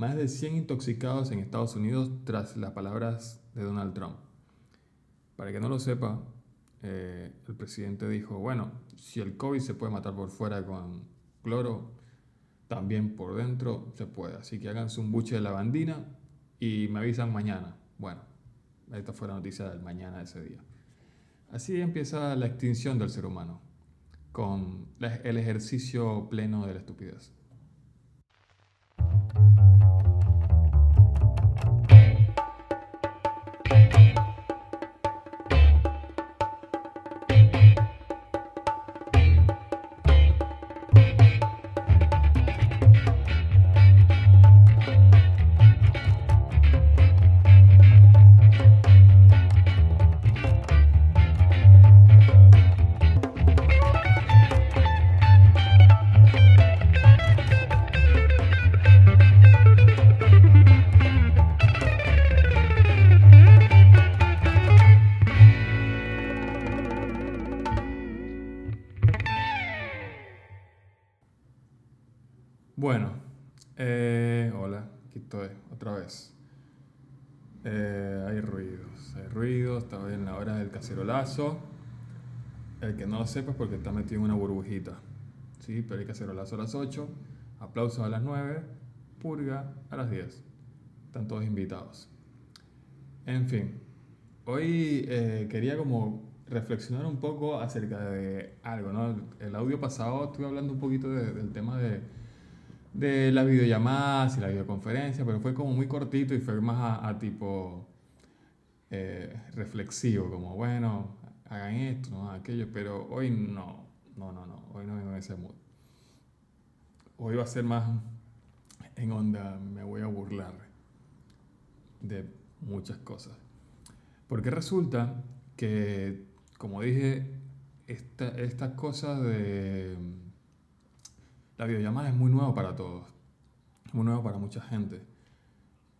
más de 100 intoxicados en Estados Unidos tras las palabras de Donald Trump. Para que no lo sepa, eh, el presidente dijo, bueno, si el COVID se puede matar por fuera con cloro, también por dentro se puede. Así que háganse un buche de lavandina y me avisan mañana. Bueno, esta fue la noticia del mañana de ese día. Así empieza la extinción del ser humano, con el ejercicio pleno de la estupidez. Eh, hay ruidos, hay ruidos, estaba en la hora del cacerolazo. El que no lo sepa es porque está metido en una burbujita. ¿sí? Pero hay cacerolazo a las 8, aplausos a las 9, purga a las 10. Están todos invitados. En fin, hoy eh, quería como reflexionar un poco acerca de algo, ¿no? El audio pasado estuve hablando un poquito del tema de de las videollamadas y la videoconferencia, pero fue como muy cortito y fue más a, tipo eh, reflexivo, como bueno, hagan esto, no aquello, pero hoy no, no, no, no, hoy no vengo en ese mood. Hoy va a ser más en onda, me voy a burlar de muchas cosas. Porque resulta que, como dije, esta, estas cosas de la videollamada es muy nuevo para todos, muy nuevo para mucha gente.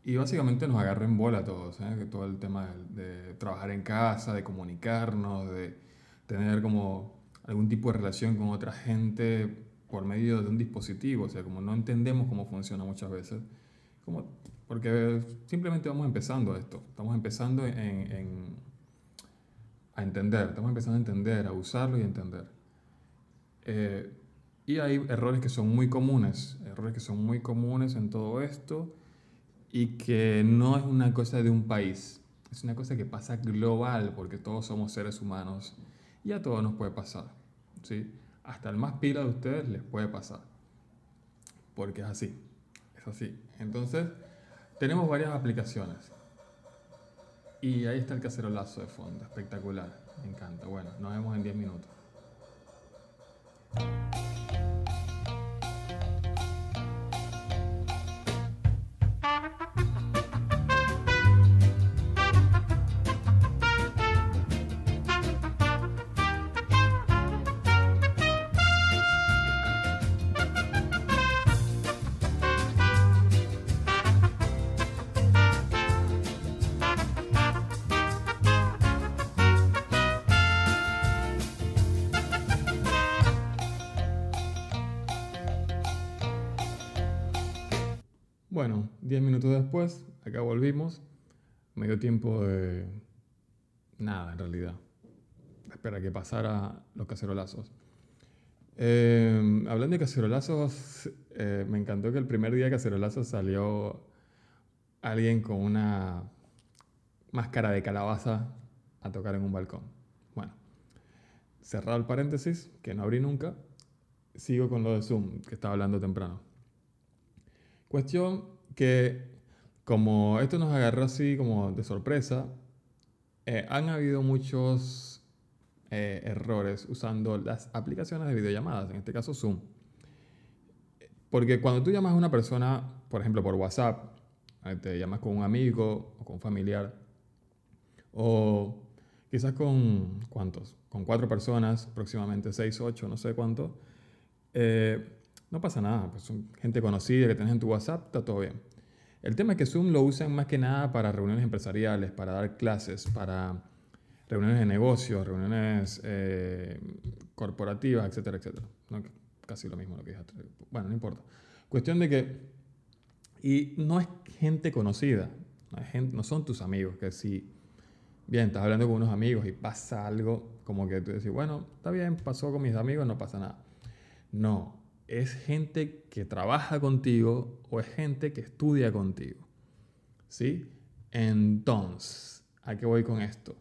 Y básicamente nos agarra en bola a todos, ¿eh? todo el tema de, trabajar en casa, de comunicarnos, de tener como algún tipo de relación con otra gente por medio de un dispositivo, o sea, como no entendemos cómo funciona muchas veces, como, porque simplemente vamos empezando esto, estamos empezando en, a entender, estamos empezando a entender, a usarlo y a entender. Eh, y hay errores que son muy comunes, errores que son muy comunes en todo esto y que no es una cosa de un país, es una cosa que pasa global porque todos somos seres humanos y a todos nos puede pasar. ¿sí? Hasta el más pila de ustedes les puede pasar. Porque es así, es así. Entonces, tenemos varias aplicaciones. Y ahí está el cacerolazo de fondo, espectacular, me encanta. Bueno, nos vemos en 10 minutos. Volvimos. Me dio tiempo de nada, en realidad. Espera que pasara los cacerolazos. Eh, hablando de cacerolazos, eh, me encantó que el primer día de cacerolazos salió alguien con una máscara de calabaza a tocar en un balcón. Bueno, cerrado el paréntesis, que no abrí nunca, sigo con lo de Zoom, que estaba hablando temprano. Cuestión que, como esto nos agarró así como de sorpresa, eh, han habido muchos eh, errores usando las aplicaciones de videollamadas, en este caso Zoom. Porque cuando tú llamas a una persona, por ejemplo por WhatsApp, eh, te llamas con un amigo o con un familiar, o quizás con cuántos, con cuatro personas, próximamente seis, ocho, no sé cuánto, no pasa nada, pues son gente conocida que tienes en tu WhatsApp, está todo bien. El tema es que Zoom lo usan más que nada para reuniones empresariales, para dar clases, para reuniones de negocios, reuniones eh, corporativas, etcétera, etcétera. casi lo mismo lo que dije. Bueno, no importa. Cuestión de que Y no es gente conocida, no, gente, no son tus amigos, que si, bien, estás hablando con unos amigos y pasa algo, como que tú decís, bueno, está bien, pasó con mis amigos, no pasa nada. No, es gente que trabaja contigo o es gente que estudia contigo. ¿Sí? Entonces, ¿a qué voy con esto?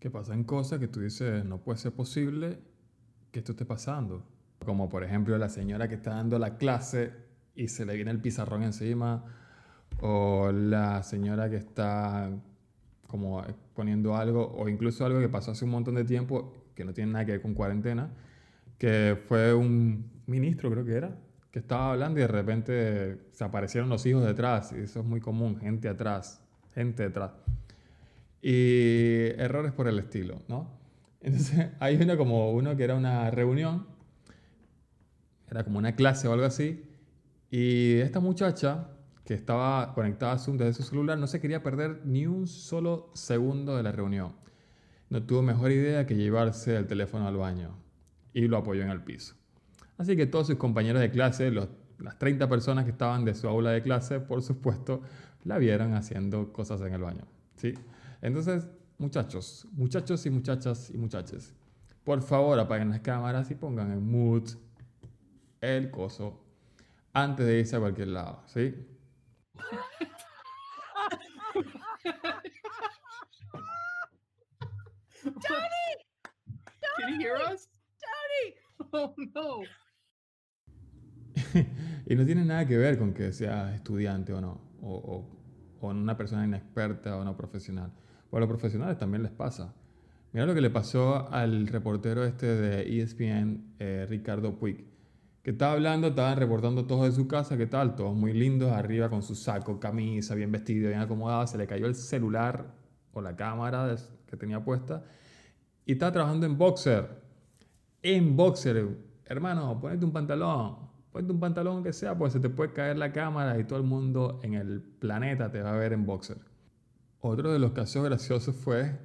Que pasan cosas que tú dices, no puede ser posible que esto esté pasando. Como por ejemplo la señora que está dando la clase y se le viene el pizarrón encima. O la señora que está como poniendo algo, o incluso algo que pasó hace un montón de tiempo, que no tiene nada que ver con cuarentena, que fue un ministro, creo que era, que estaba hablando y de repente se aparecieron los hijos detrás, y eso es muy común, gente atrás, gente detrás. Y errores por el estilo, ¿no? Entonces hay uno como uno que era una reunión, era como una clase o algo así, y esta muchacha que estaba conectada a Zoom desde su celular no se quería perder ni un solo segundo de la reunión. No tuvo mejor idea que llevarse el teléfono al baño y lo apoyó en el piso. Así que todos sus compañeros de clase, las 30 personas que estaban de su aula de clase, por supuesto, la vieron haciendo cosas en el baño. ¿sí? Entonces, muchachos, muchachos y muchachas y muchaches, por favor apaguen las cámaras y pongan en mood el coso antes de irse a cualquier lado. ¿sí? Can you hear us? Oh no. y no tiene nada que ver con que sea estudiante o no, o, o, una persona inexperta o no profesional. Pues a los profesionales también les pasa. Mira lo que le pasó al reportero este de ESPN, eh, Ricardo Puig, que estaba hablando, estaban reportando todos de su casa, ¿qué tal? Todos muy lindos, arriba con su saco, camisa, bien vestido, bien acomodado, se le cayó el celular o la cámara que tenía puesta y estaba trabajando en boxer. En boxer, hermano, ponete un pantalón, Ponte un pantalón que sea, pues se te puede caer la cámara y todo el mundo en el planeta te va a ver en boxer. Otro de los casos graciosos fue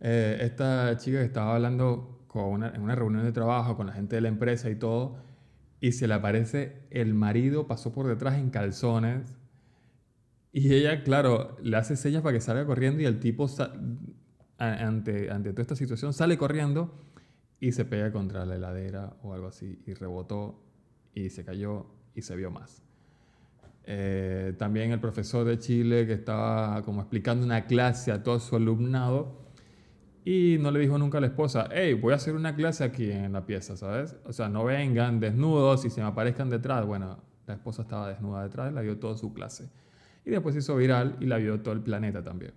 eh, esta chica que estaba hablando con en una reunión de trabajo con la gente de la empresa y todo, y se le aparece el marido, pasó por detrás en calzones, y ella, claro, le hace señas para que salga corriendo y el tipo, ante, ante toda esta situación, sale corriendo y se pega contra la heladera o algo así y rebotó y se cayó y se vio más. Eh, también el profesor de Chile que estaba como explicando una clase a todo su alumnado y no le dijo nunca a la esposa, hey, voy a hacer una clase aquí en la pieza, ¿sabes? O sea, no vengan desnudos y se me aparezcan detrás. Bueno, la esposa estaba desnuda detrás, la vio toda su clase. Y después hizo viral y la vio todo el planeta también.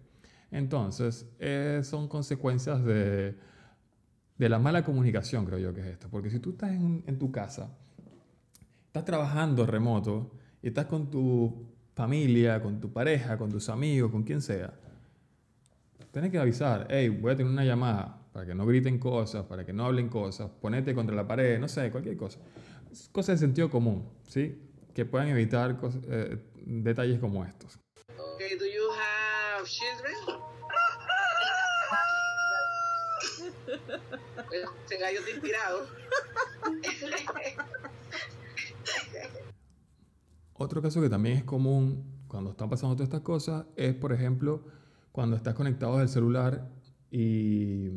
Entonces, eh, son consecuencias de, de, la mala comunicación, creo yo que es esto. Porque si tú estás en, en tu casa estás trabajando remoto y estás con tu familia, con tu pareja, con tus amigos, con quien sea, tienes que avisar, hey, voy a tener una llamada para que no griten cosas, para que no hablen cosas, ponete contra la pared, no sé, cualquier cosa. Cosas de sentido común, ¿sí? Que puedan evitar eh, detalles como estos. Okay, do you have children? Gallo inspirado. Otro caso que también es común cuando están pasando todas estas cosas es, por ejemplo, cuando estás conectado al celular y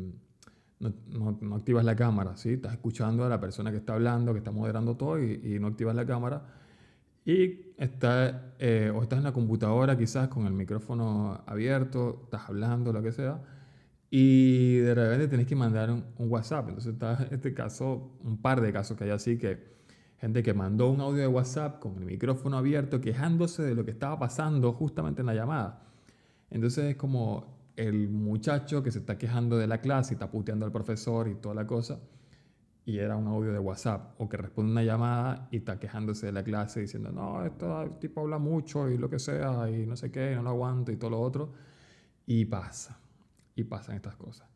no, no, activas la cámara, ¿sí? Estás escuchando a la persona que está hablando, que está moderando todo y, no activas la cámara. Y está, eh, o estás en la computadora quizás con el micrófono abierto, estás hablando, lo que sea, y de repente tenés que mandar un, un WhatsApp. Entonces está este caso, un par de casos que hay así que Gente que mandó un audio de WhatsApp con el micrófono abierto quejándose de lo que estaba pasando justamente en la llamada. Entonces es como el muchacho que se está quejando de la clase y está puteando al profesor y toda la cosa. Y era un audio de WhatsApp. O que responde una llamada y está quejándose de la clase diciendo, no, este tipo habla mucho y lo que sea y no sé qué, no lo aguanto y todo lo otro. Y pasa. Y pasan estas cosas.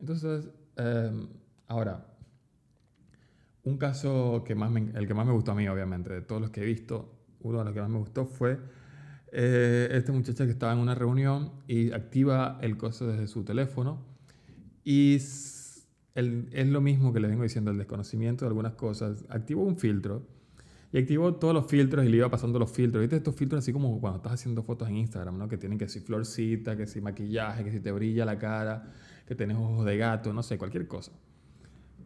Entonces, em, ahora, un caso que más el que más me gustó a mí, obviamente, de todos los que he visto, uno de los que más me gustó fue eh, este muchacho que estaba en una reunión y activa el coso desde su teléfono y es lo mismo que le vengo diciendo, el desconocimiento de algunas cosas. Activó un filtro Y activó todos los filtros y le iba pasando los filtros. ¿Viste estos filtros así como cuando estás haciendo fotos en Instagram, ¿no? Que tienen que si florcita, que si maquillaje, que si te brilla la cara, que tienes ojos de gato, no sé, cualquier cosa.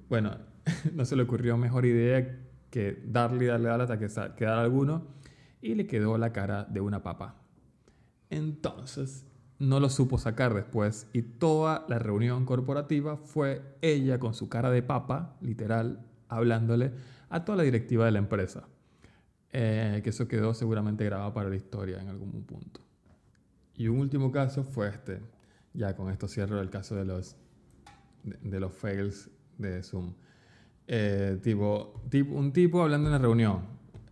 Bueno, no se le ocurrió mejor idea que darle y darle, darle hasta que quedara alguno y le quedó la cara de una papa. Entonces, no lo supo sacar después y toda la reunión corporativa fue ella con su cara de papa, literal, hablándole a toda la directiva de la empresa. Eh, que eso quedó seguramente grabado para la historia en algún punto. Y un último caso fue este. Ya con esto cierro el caso de los, de, de los fails de Zoom. Eh, tipo, tipo, un tipo hablando en la reunión.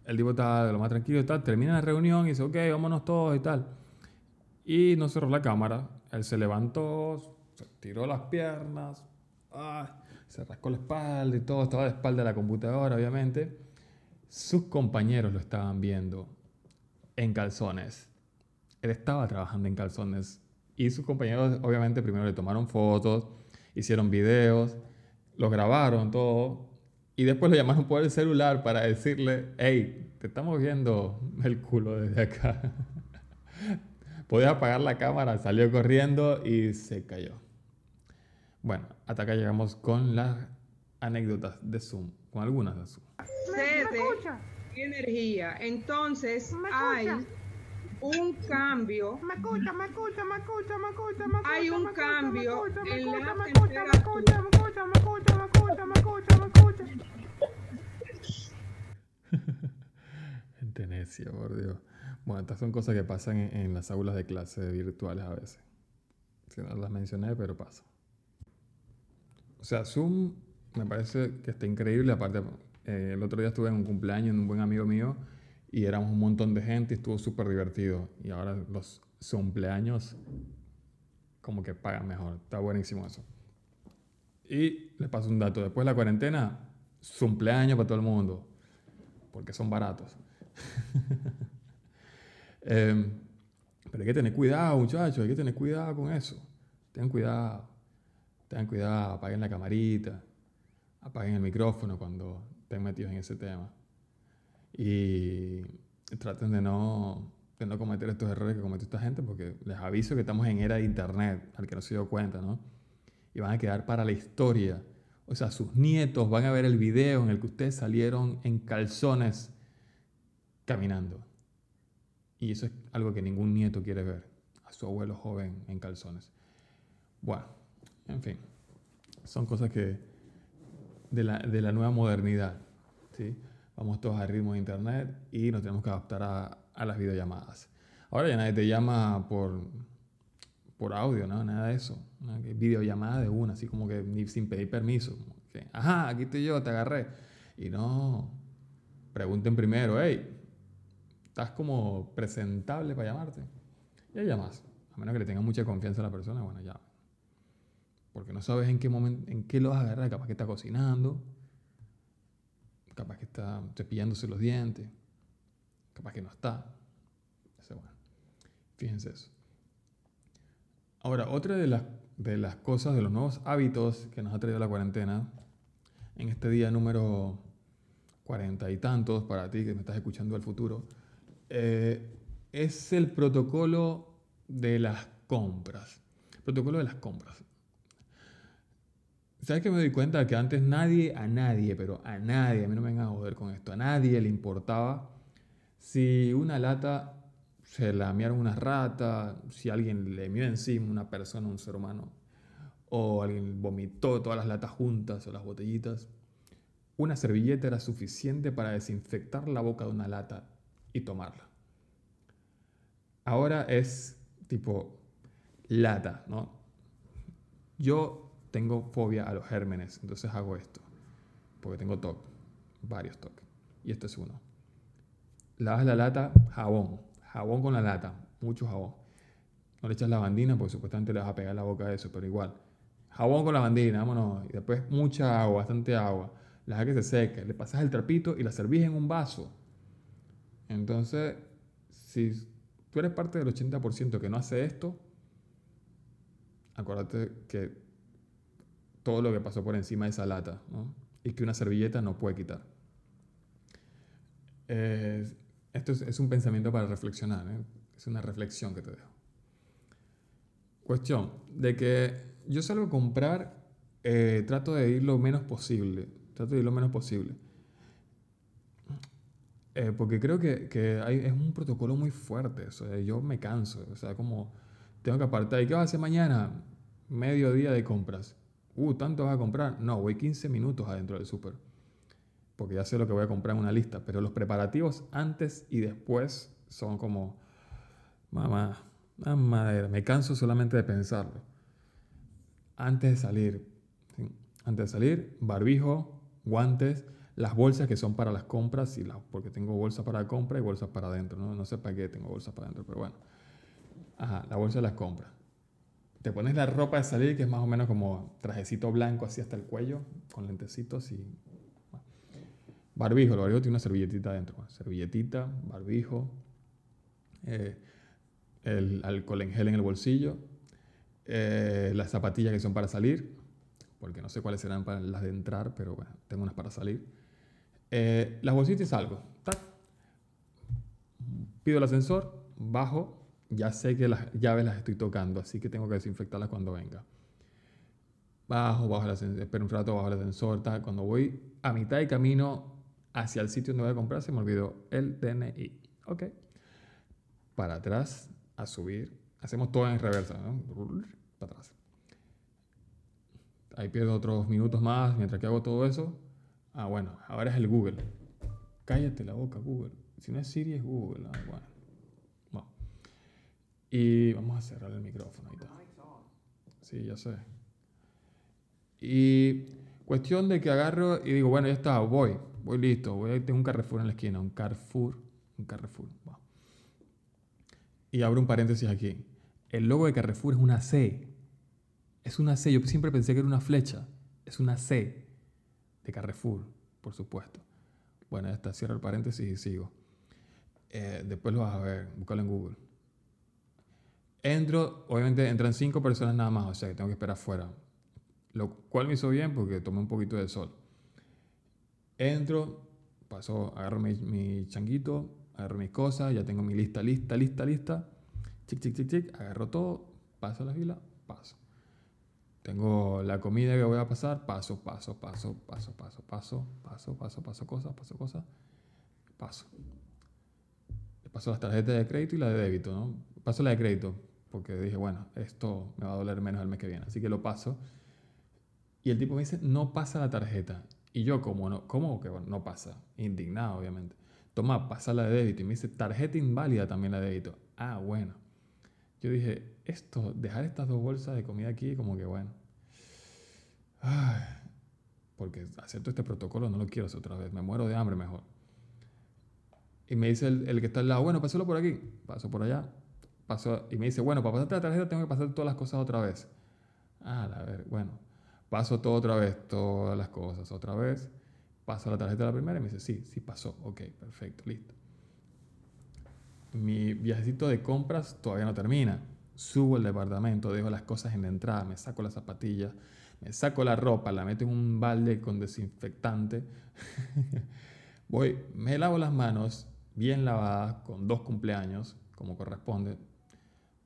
El tipo estaba de lo más tranquilo y tal. Termina la reunión y dice, ok, vámonos todos y tal. Y no cerró la cámara. Él se levantó, se tiró las piernas, ah, se rascó la espalda y todo. Estaba de espalda a la computadora, obviamente. Sus compañeros lo estaban viendo en calzones. Él estaba trabajando en calzones. Y sus compañeros, obviamente, primero le tomaron fotos, hicieron videos, lo grabaron todo. Y después lo llamaron por el celular para decirle, hey, te estamos viendo el culo desde acá. Podía apagar la cámara, salió corriendo y se cayó. Bueno, hasta acá llegamos con las anécdotas de Zoom, con algunas de Zoom. cede energía. Entonces ¿Me hay escucha? un cambio. Me escucha, me escucha, me escucha, me escucha, me escucha. Hay un me escucha, cambio me escucha, me en escucha, la me Necia, por Dios. Bueno, estas son cosas que pasan en, en las aulas de clase virtuales a veces. Si no las mencioné, pero pasa. O sea, Zoom me parece que está increíble. Aparte, eh, el otro día estuve en un cumpleaños de un buen amigo mío y éramos un montón de gente y estuvo súper divertido. Y ahora los cumpleaños como que pagan mejor. Está buenísimo eso. Y les paso un dato. Después de la cuarentena, cumpleaños para todo el mundo. Porque son baratos. Em, pero hay que tener cuidado, muchachos. Hay que tener cuidado con eso. Tengan cuidado. Tengan cuidado. Apaguen la camarita. Apaguen el micrófono cuando estén metidos en ese tema. Y traten de no, de no cometer estos errores que cometió esta gente porque les aviso que estamos en era de internet, al que no se dio cuenta, ¿no? Y van a quedar para la historia. O sea, sus nietos van a ver el video en el que ustedes salieron en calzones caminando. Y eso es algo que ningún nieto quiere ver, a su abuelo joven en calzones. Bueno, en fin, son cosas que de la, de la nueva modernidad, ¿sí? Vamos todos al ritmo de internet y nos tenemos que adaptar a, a las videollamadas. Ahora ya nadie te llama por, por audio, ¿no? Nada de eso. ¿no? Videollamada de una, así como que ni sin pedir permiso. que, Ajá, aquí estoy yo, te agarré. Y no, pregunten primero, hey, ¿estás como presentable para llamarte? Y ahí llamas. A menos que le tengan mucha confianza a la persona, bueno, ya. Porque no sabes en qué momento, en qué lo vas a agarrar. Capaz que está cocinando, capaz que está cepillándose los dientes, capaz que no está. Fíjense eso. Ahora, otra de las, de las cosas, de los nuevos hábitos que nos ha traído la cuarentena, en este día número cuarenta y tantos para ti que me estás escuchando al futuro, eh, es el protocolo de las compras. Protocolo de las compras. ¿Sabes que me doy cuenta? Que antes nadie, a nadie, pero a nadie, a mí no me vengan a joder con esto, a nadie le importaba si una lata se la mearon una rata, si alguien le mió encima una persona, un ser humano, o alguien vomitó todas las latas juntas o las botellitas. Una servilleta era suficiente para desinfectar la boca de una lata y tomarla. Ahora es tipo lata, ¿no? Yo tengo fobia a los gérmenes, entonces hago esto. Porque tengo TOC, varios TOC. Y este es uno. Lavas la lata, jabón. Jabón con la lata, mucho jabón. No le echas lavandina porque supuestamente le vas a pegar la boca a eso, pero igual. Jabón con lavandina, vámonos. Y después mucha agua, bastante agua. La dejas que se seque. Le pasas el trapito y la servís en un vaso. Entonces, si tú eres parte del 80% que no hace esto, acuérdate que todo lo que pasó por encima de esa lata. Y que una servilleta no puede quitar. Esto es, es un pensamiento para reflexionar, ¿eh? es una reflexión que te dejo. Cuestión de que yo salgo a comprar, eh, trato de ir lo menos posible, trato de ir lo menos posible. Eh, porque creo que, que hay- es un protocolo muy fuerte, sea, yo me canso, o sea, como tengo que apartar, ¿y qué vas a hacer mañana? Medio día de compras. Uh, ¿tanto vas a comprar? No, voy 15 minutos adentro del súper porque ya sé lo que voy a comprar en una lista, pero los preparativos antes y después son como, mamá, madera, me canso solamente de pensarlo. Antes de salir, antes de salir, barbijo, guantes, las bolsas que son para las compras, y las, porque tengo bolsas para compra y bolsas para adentro, ¿no? no sé para qué tengo bolsas para adentro, pero bueno. Ajá, la bolsa de las compras. Te pones la ropa de salir, que es más o menos como trajecito blanco así hasta el cuello, con lentecitos y Barbijo, el barbijo tiene una servilletita adentro. Servilletita, barbijo, eh, el alcohol en gel en el bolsillo, eh, las zapatillas que son para salir, porque no sé cuáles serán para las de entrar, pero bueno, tengo unas para salir. Eh, las bolsitas salgo. Pido el ascensor, bajo, ya sé que las llaves las estoy tocando, así que tengo que desinfectarlas cuando venga. Bajo, bajo el ascensor, espero un rato, bajo el ascensor. Cuando voy a mitad de camino hacia el sitio donde voy a comprar, se me olvidó el DNI. Ok. Para atrás, a subir. Hacemos todo en reversa, ¿no? Para atrás. Ahí pierdo otros minutos más mientras que hago todo eso. Ah, bueno, ahora es el Google. Cállate la boca, Google. Si no es Siri, es Google. Ah, bueno. Bueno. Y vamos a cerrar el micrófono. Ahí está. Sí, ya sé. Y cuestión de que agarro y digo, bueno, ya está, voy, voy listo, voy, tengo un Carrefour en la esquina, un Carrefour, un Carrefour. va. Y abro un paréntesis aquí. El logo de Carrefour es una C. Es una C. Yo siempre pensé que era una flecha. Es una C de Carrefour, por supuesto. Bueno, ya está, cierro el paréntesis y sigo. Eh, después lo vas a ver, búscalo en Google. Entro, obviamente entran cinco personas nada más, o sea que tengo que esperar afuera. Lo cual me hizo bien porque tomé un poquito de sol. Entro, paso, agarro mi, mi changuito, agarro mis cosas, ya tengo mi lista, lista, lista, lista. Chic, chic, chic, chic, agarro todo, paso la fila, paso. Tengo la comida que voy a pasar, paso, paso, paso, paso, paso, paso, paso, paso, paso cosas, paso cosas, paso. Paso las tarjetas de crédito y la de débito, ¿no? Paso la de crédito porque dije, bueno, esto me va a doler menos el mes que viene, así que lo paso. Y el tipo me dice, no pasa la tarjeta. Y yo, como no, ¿cómo que no pasa? Indignado, obviamente. Toma, pasa la de débito. Y me dice, tarjeta inválida también la de débito. Ah, bueno. Yo dije, esto, dejar estas dos bolsas de comida aquí, como que bueno. Porque acepto este protocolo, no lo quiero hacer otra vez. Me muero de hambre mejor. Y me dice el, el que está al lado, bueno, pásalo por aquí. Paso por allá. Paso, y me dice, bueno, para pasarte la tarjeta tengo que pasar todas las cosas otra vez. Ah, a ver, bueno. Paso todo otra vez, todas las cosas otra vez. Paso la tarjeta la primera y me dice, sí, sí pasó. Ok, perfecto, listo. Mi viajecito de compras todavía no termina. Subo al departamento, dejo las cosas en la entrada, me saco las zapatillas, me saco la ropa, la meto en un balde con desinfectante. Voy, me lavo las manos bien lavadas con dos cumpleaños, como corresponde.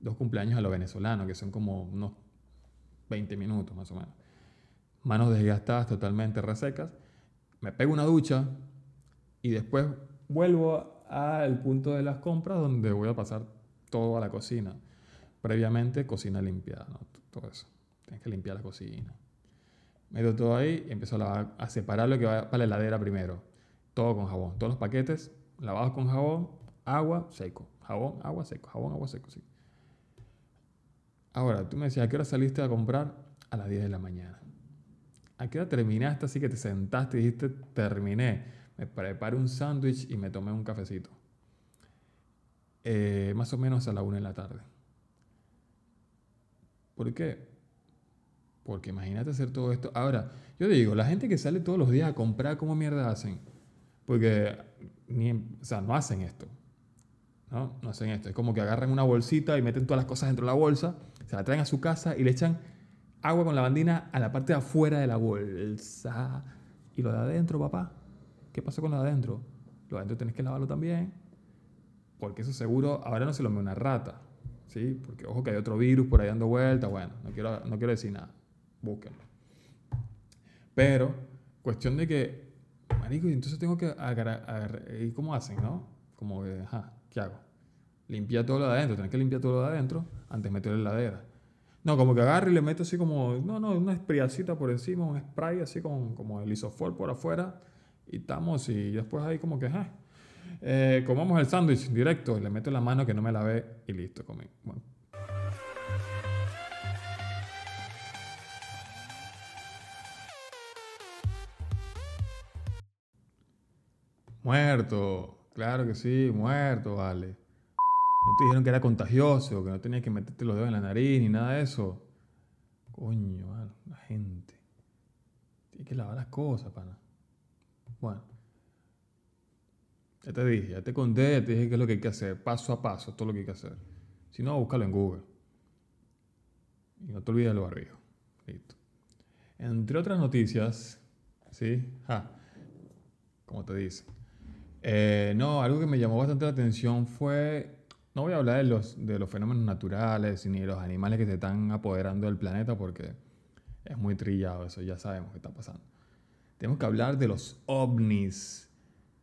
Dos cumpleaños a lo venezolano, que son como unos 20 minutos más o menos manos desgastadas, totalmente resecas. Me pego una ducha y después vuelvo al punto de las compras donde voy a pasar todo a la cocina. Previamente, cocina limpiada, ¿no? todo eso. Tienes que limpiar la cocina. Meto todo ahí y empiezo a, lavar- a separar lo que va para la heladera primero. Todo con jabón. Todos los paquetes lavados con jabón, agua, seco. Jabón, agua, seco. Jabón, agua, seco. Sí. Ahora, tú me decías, ¿a qué hora saliste a comprar? A las 10 de la mañana. ¿A qué hora terminaste así que te sentaste y dijiste, terminé? Me preparé un sándwich y me tomé un cafecito. Eh, más o menos a la una de la tarde. ¿Por qué? Porque imagínate hacer todo esto. Ahora, yo digo, la gente que sale todos los días a comprar, ¿cómo mierda hacen? Porque ni, o sea, no hacen esto. ¿no? No hacen esto. Es como que agarran una bolsita y meten todas las cosas dentro de la bolsa, se la traen a su casa y le echan agua con lavandina a la parte de afuera de la bolsa. ¿Y lo de adentro, papá? ¿Qué pasó con lo de adentro? lo adentro tienes que lavarlo también, porque eso seguro ahora no se lo me una rata, ¿sí? Porque ojo que hay otro virus por ahí dando vueltas, bueno, no quiero, no quiero decir nada, búsquenlo. Pero, cuestión de que, marico, y entonces tengo que agarrar, ¿y cómo hacen, no? Como que, ajá, ¿qué hago? Limpia todo lo de adentro, tienes que limpiar todo lo de adentro antes de meterlo en la heladera. No, como que agarro y le meto así como, no, no, una sprayacita por encima, un spray así como, como el isofor por afuera y estamos y después ahí como que, ajá. Eh, comamos el sándwich directo, le meto la mano que no me lavé y listo, comí. Bueno. Muerto, claro que sí, muerto, vale. No te dijeron que era contagioso, que no tenías que meterte los dedos en la nariz ni nada de eso. Coño, la gente. Tiene que lavar las cosas, pana. Bueno. Ya te dije, ya te conté, te dije qué es lo que hay que hacer, paso a paso, todo lo que hay que hacer. Si no, búscalo en Google. Y no te olvides del barbijo. Listo. Entre otras noticias, ¿sí? Ja, como te dice. Eh, no, algo que me llamó bastante la atención fue, no voy a hablar de los, de los fenómenos naturales ni de los animales que se están apoderando del planeta porque es muy trillado, eso ya sabemos que está pasando. Tenemos que hablar de los ovnis.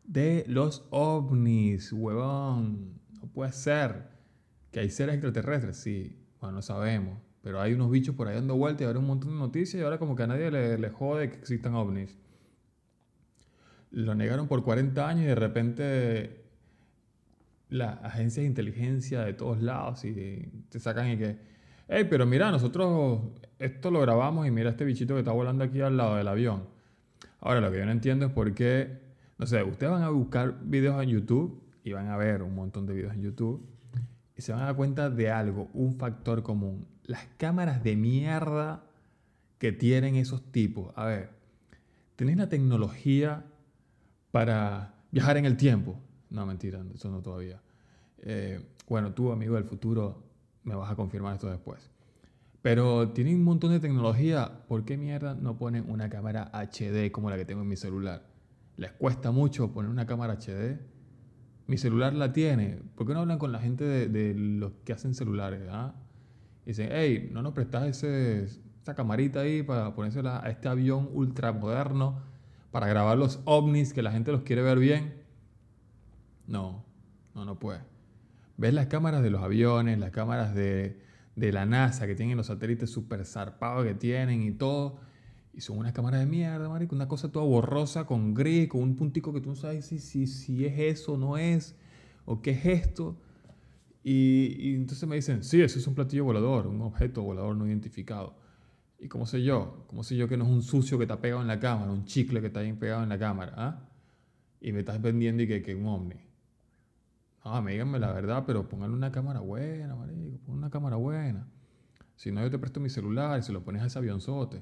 De los ovnis, huevón. No puede ser. Que hay seres extraterrestres, sí. Bueno, no sabemos. Pero hay unos bichos por ahí dando vueltas y ahora un montón de noticias y ahora como que a nadie le, le jode que existan ovnis. Lo negaron por 40 años y de repente las agencias de inteligencia de todos lados y te sacan y que, hey, pero mira, nosotros esto lo grabamos y mira este bichito que está volando aquí al lado del avión. Ahora, lo que yo no entiendo es por qué, no sé, ustedes van a buscar videos en YouTube y van a ver un montón de videos en YouTube y se van a dar cuenta de algo, un factor común. Las cámaras de mierda que tienen esos tipos. A ver, tenés la tecnología para viajar en el tiempo. No, mentira, eso no todavía. Eh, bueno, tú, amigo del futuro, me vas a confirmar esto después. Pero tienen un montón de tecnología. ¿Por qué mierda no ponen una cámara HD como la que tengo en mi celular? ¿Les cuesta mucho poner una cámara HD? Mi celular la tiene. ¿Por qué no hablan con la gente de, de los que hacen celulares? ah? Dicen, hey, ¿no nos prestas ese, esa camarita ahí para ponérsela a este avión ultramoderno para grabar los ovnis que la gente los quiere ver bien? No, no, no puede. ¿Ves las cámaras de los aviones, las cámaras de, de la NASA que tienen los satélites super zarpados que tienen y todo? Y son unas cámaras de mierda, marico. Una cosa toda borrosa, con gris, con un puntico que tú no sabes si, si, si es eso o no es, o qué es esto. Y, y entonces me dicen, sí, eso es un platillo volador, un objeto volador no identificado. ¿Y cómo sé yo? ¿Cómo sé yo que no es un sucio que está pegado en la cámara, un chicle que está bien pegado en la cámara? ¿ah? Y me estás vendiendo y que es un ovni. No, me la verdad, pero pónganle una cámara buena, marico, pon una cámara buena. Si no, yo te presto mi celular y se lo pones a ese avionzote.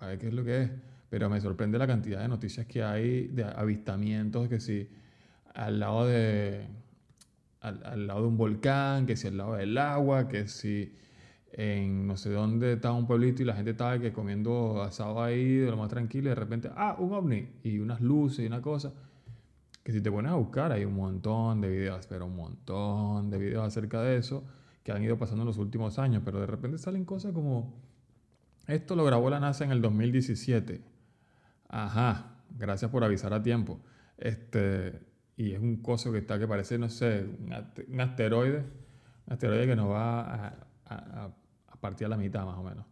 A ver qué es lo que es. Pero me sorprende la cantidad de noticias que hay de avistamientos, que si al lado de, al, al lado de un volcán, que si al lado del agua, que si en no sé dónde estaba un pueblito y la gente estaba que comiendo asado ahí de lo más tranquilo y de repente, ah, un ovni y unas luces y una cosa. Que si te pones a buscar hay un montón de videos, pero un montón de videos acerca de eso que han ido pasando en los últimos años, pero de repente salen cosas como, esto lo grabó la NASA en el 2017. Ajá, gracias por avisar a tiempo. Este, y es un coso que está que parece, no sé, un, asteroide, un asteroide que nos va a- a partir a la mitad más o menos.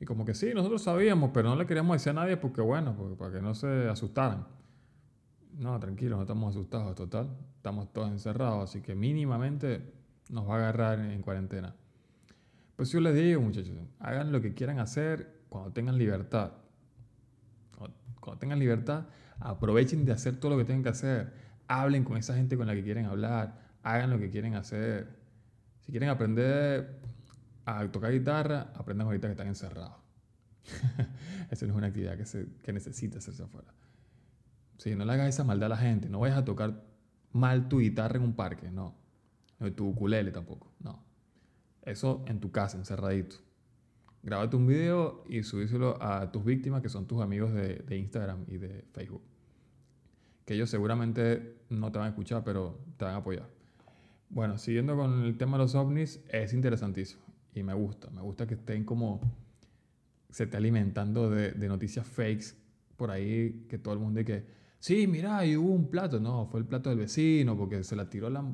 Y como que sí, nosotros sabíamos, pero no le queríamos decir a nadie porque bueno, porque, para que no se asustaran. No, tranquilos, no estamos asustados, total. Estamos todos encerrados, así que mínimamente nos va a agarrar en, en cuarentena. Pues yo les digo, muchachos, hagan lo que quieran hacer cuando tengan libertad. Cuando, cuando tengan libertad, aprovechen de hacer todo lo que tengan que hacer. Hablen con esa gente con la que quieren hablar. Hagan lo que quieren hacer. Si quieren aprender a tocar guitarra, aprendan ahorita que están encerrados. Esa no es una actividad que, se, que necesita hacerse afuera. Sí, no le hagas esa maldad a la gente. No vayas a tocar mal tu guitarra en un parque, no. No, tu ukulele tampoco, no. Eso en tu casa, encerradito. Grábate un video y subíselo a tus víctimas, que son tus amigos de, de Instagram y de Facebook. que ellos seguramente no te van a escuchar, pero te van a apoyar. Bueno, siguiendo con el tema de los ovnis, es interesantísimo y me gusta. Me gusta que estén como se esté alimentando de, noticias fakes por ahí, que todo el mundo dice que, sí, mira, y hubo un plato. No, fue el plato del vecino porque se la tiró la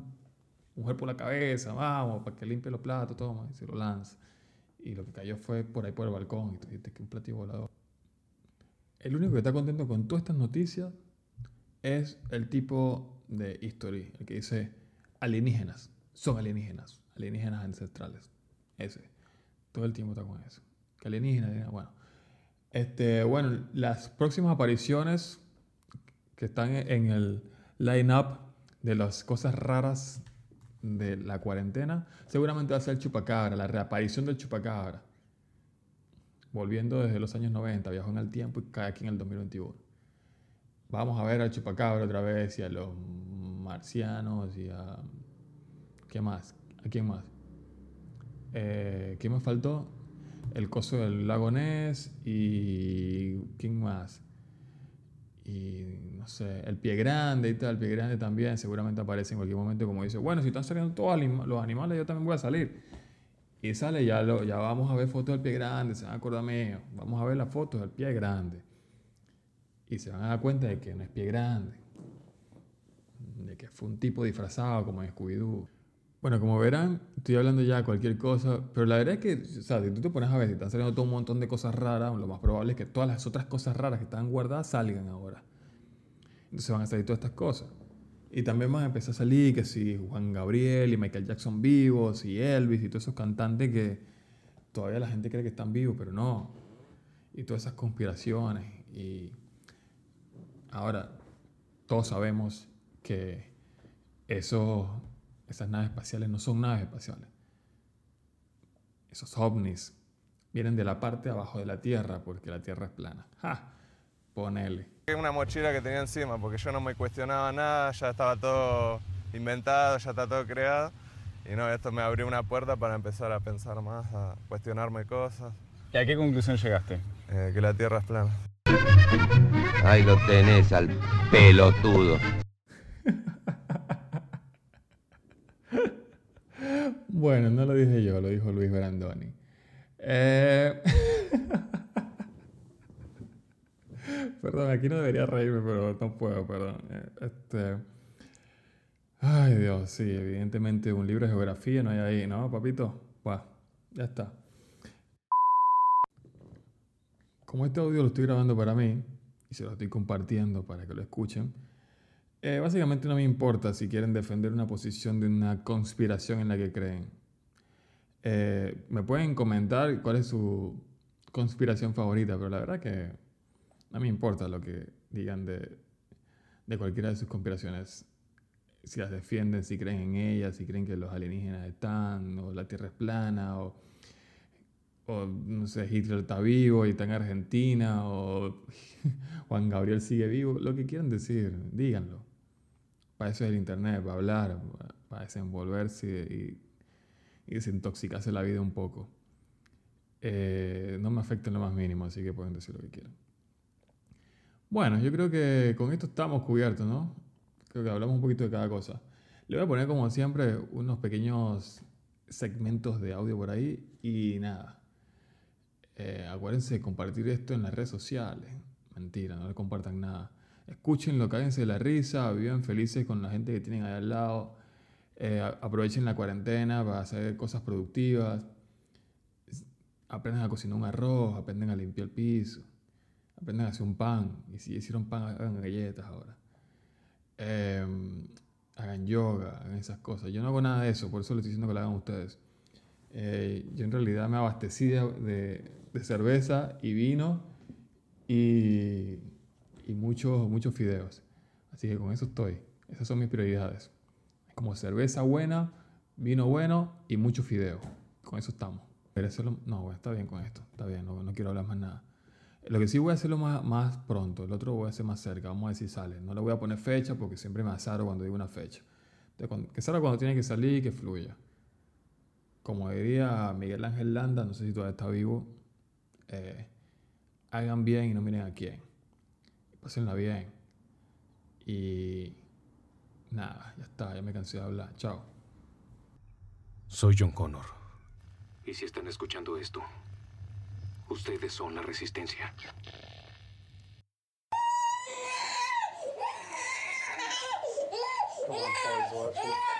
mujer por la cabeza, vamos, para que limpie los platos, toma, y se lo lanza. Y lo que cayó fue por ahí por el balcón y tú dijiste que un platillo volador. El único que está contento con todas estas noticias es el tipo de history, el que dice alienígenas, son alienígenas, alienígenas ancestrales. Ese. Todo el tiempo está con eso. Que alienígenas, bueno. Este, bueno, las próximas apariciones que están en el line-up de las cosas raras de la cuarentena, seguramente va a ser el chupacabra, la reaparición del chupacabra. Volviendo desde los años 90, viajó en el tiempo y cae aquí en el 2021. Vamos a ver al chupacabra otra vez y a los marcianos y a... ¿Qué más? ¿A quién más? Eh, ¿Qué me faltó? El coso del lago y... ¿Quién más? y no sé, el pie grande y tal, el pie grande también seguramente aparece en cualquier momento como dice, bueno, si están saliendo todos los animales, yo también voy a salir. Y sale, ya, lo, ya vamos a ver fotos del pie grande, se van a acordar vamos a ver las fotos del pie grande. Y se van a dar cuenta de que no es pie grande, de que fue un tipo disfrazado como en Scooby-Doo. Bueno, como verán, estoy hablando ya de cualquier cosa, pero la verdad es que, o sea, si tú te pones a ver, si están saliendo todo un montón de cosas raras, lo más probable es que todas las otras cosas raras que estaban guardadas salgan ahora. Entonces van a salir todas estas cosas. Y también van a empezar a salir que si Juan Gabriel y Michael Jackson vivos y Elvis y todos esos cantantes que todavía la gente cree que están vivos, pero no. Y todas esas conspiraciones. Y ahora todos sabemos que eso esas naves espaciales no son naves espaciales. Esos ovnis vienen de la parte abajo de la Tierra, porque la Tierra es plana. ¡Ja! Ponele. Una mochila que tenía encima, porque yo no me cuestionaba nada, ya estaba todo inventado, ya está todo creado. Y no, esto me abrió una puerta para empezar a pensar más, a cuestionarme cosas. ¿Y a qué conclusión llegaste? Eh, que la Tierra es plana. Ahí lo tenés al pelotudo. Bueno, no lo dije yo, lo dijo Luis Brandoni. Eh... perdón, aquí no debería reírme, pero no puedo, perdón. Eh, Este... Ay, Dios, sí, evidentemente un libro de geografía no hay ahí, ¿no, papito? Ya está. Como este audio lo estoy grabando para mí y se lo estoy compartiendo para que lo escuchen, eh, básicamente no me importa si quieren defender una posición de una conspiración en la que creen. Eh, me pueden comentar cuál es su conspiración favorita, pero la verdad que no me importa lo que digan de, de cualquiera de sus conspiraciones. Si las defienden, si creen en ellas, si creen que los alienígenas están, o la Tierra es plana, o, o no sé, Hitler está vivo y está en Argentina, o Juan Gabriel sigue vivo, lo que quieran decir, díganlo. Para eso es el Internet, para hablar, para desenvolverse y, desintoxicarse la vida un poco. Eh, no me afecta en lo más mínimo, así que pueden decir lo que quieran. Bueno, yo creo que con esto estamos cubiertos, ¿no? Creo que hablamos un poquito de cada cosa. Le voy a poner, como siempre, unos pequeños segmentos de audio por ahí y nada. Eh, acuérdense de compartir esto en las redes sociales. Mentira, no le compartan nada. Escúchenlo, cáguense de la risa, vivan felices con la gente que tienen ahí al lado. Eh, aprovechen la cuarentena para hacer cosas productivas. Aprendan a cocinar un arroz, aprendan a limpiar el piso, aprendan a hacer un pan. Y si hicieron pan, hagan galletas ahora. Eh, hagan yoga, hagan esas cosas. Yo no hago nada de eso, por eso les estoy diciendo que lo hagan ustedes. Eh, yo en realidad me abastecí de, de, de cerveza y vino y, y muchos, muchos fideos. Así que con eso estoy. Esas son mis prioridades. Como cerveza buena, vino bueno y mucho fideo. Con eso estamos. Pero hacerlo, no, está bien con esto. Está bien, no, no, quiero hablar más nada. Lo que sí voy a hacerlo más, más pronto. El otro voy a hacer más cerca. Vamos a si sale. No le voy a poner fecha porque siempre me azaro cuando digo una fecha. Que salga cuando tiene que salir y que fluya. Como diría Miguel Ángel Landa, no sé si todavía está vivo, eh, hagan bien y no miren a quién. Pásenla bien. Y nada, ya está, ya me cansé de hablar. Chao. Soy John Connor. Y si están escuchando esto, ustedes son la resistencia. Come on, boys.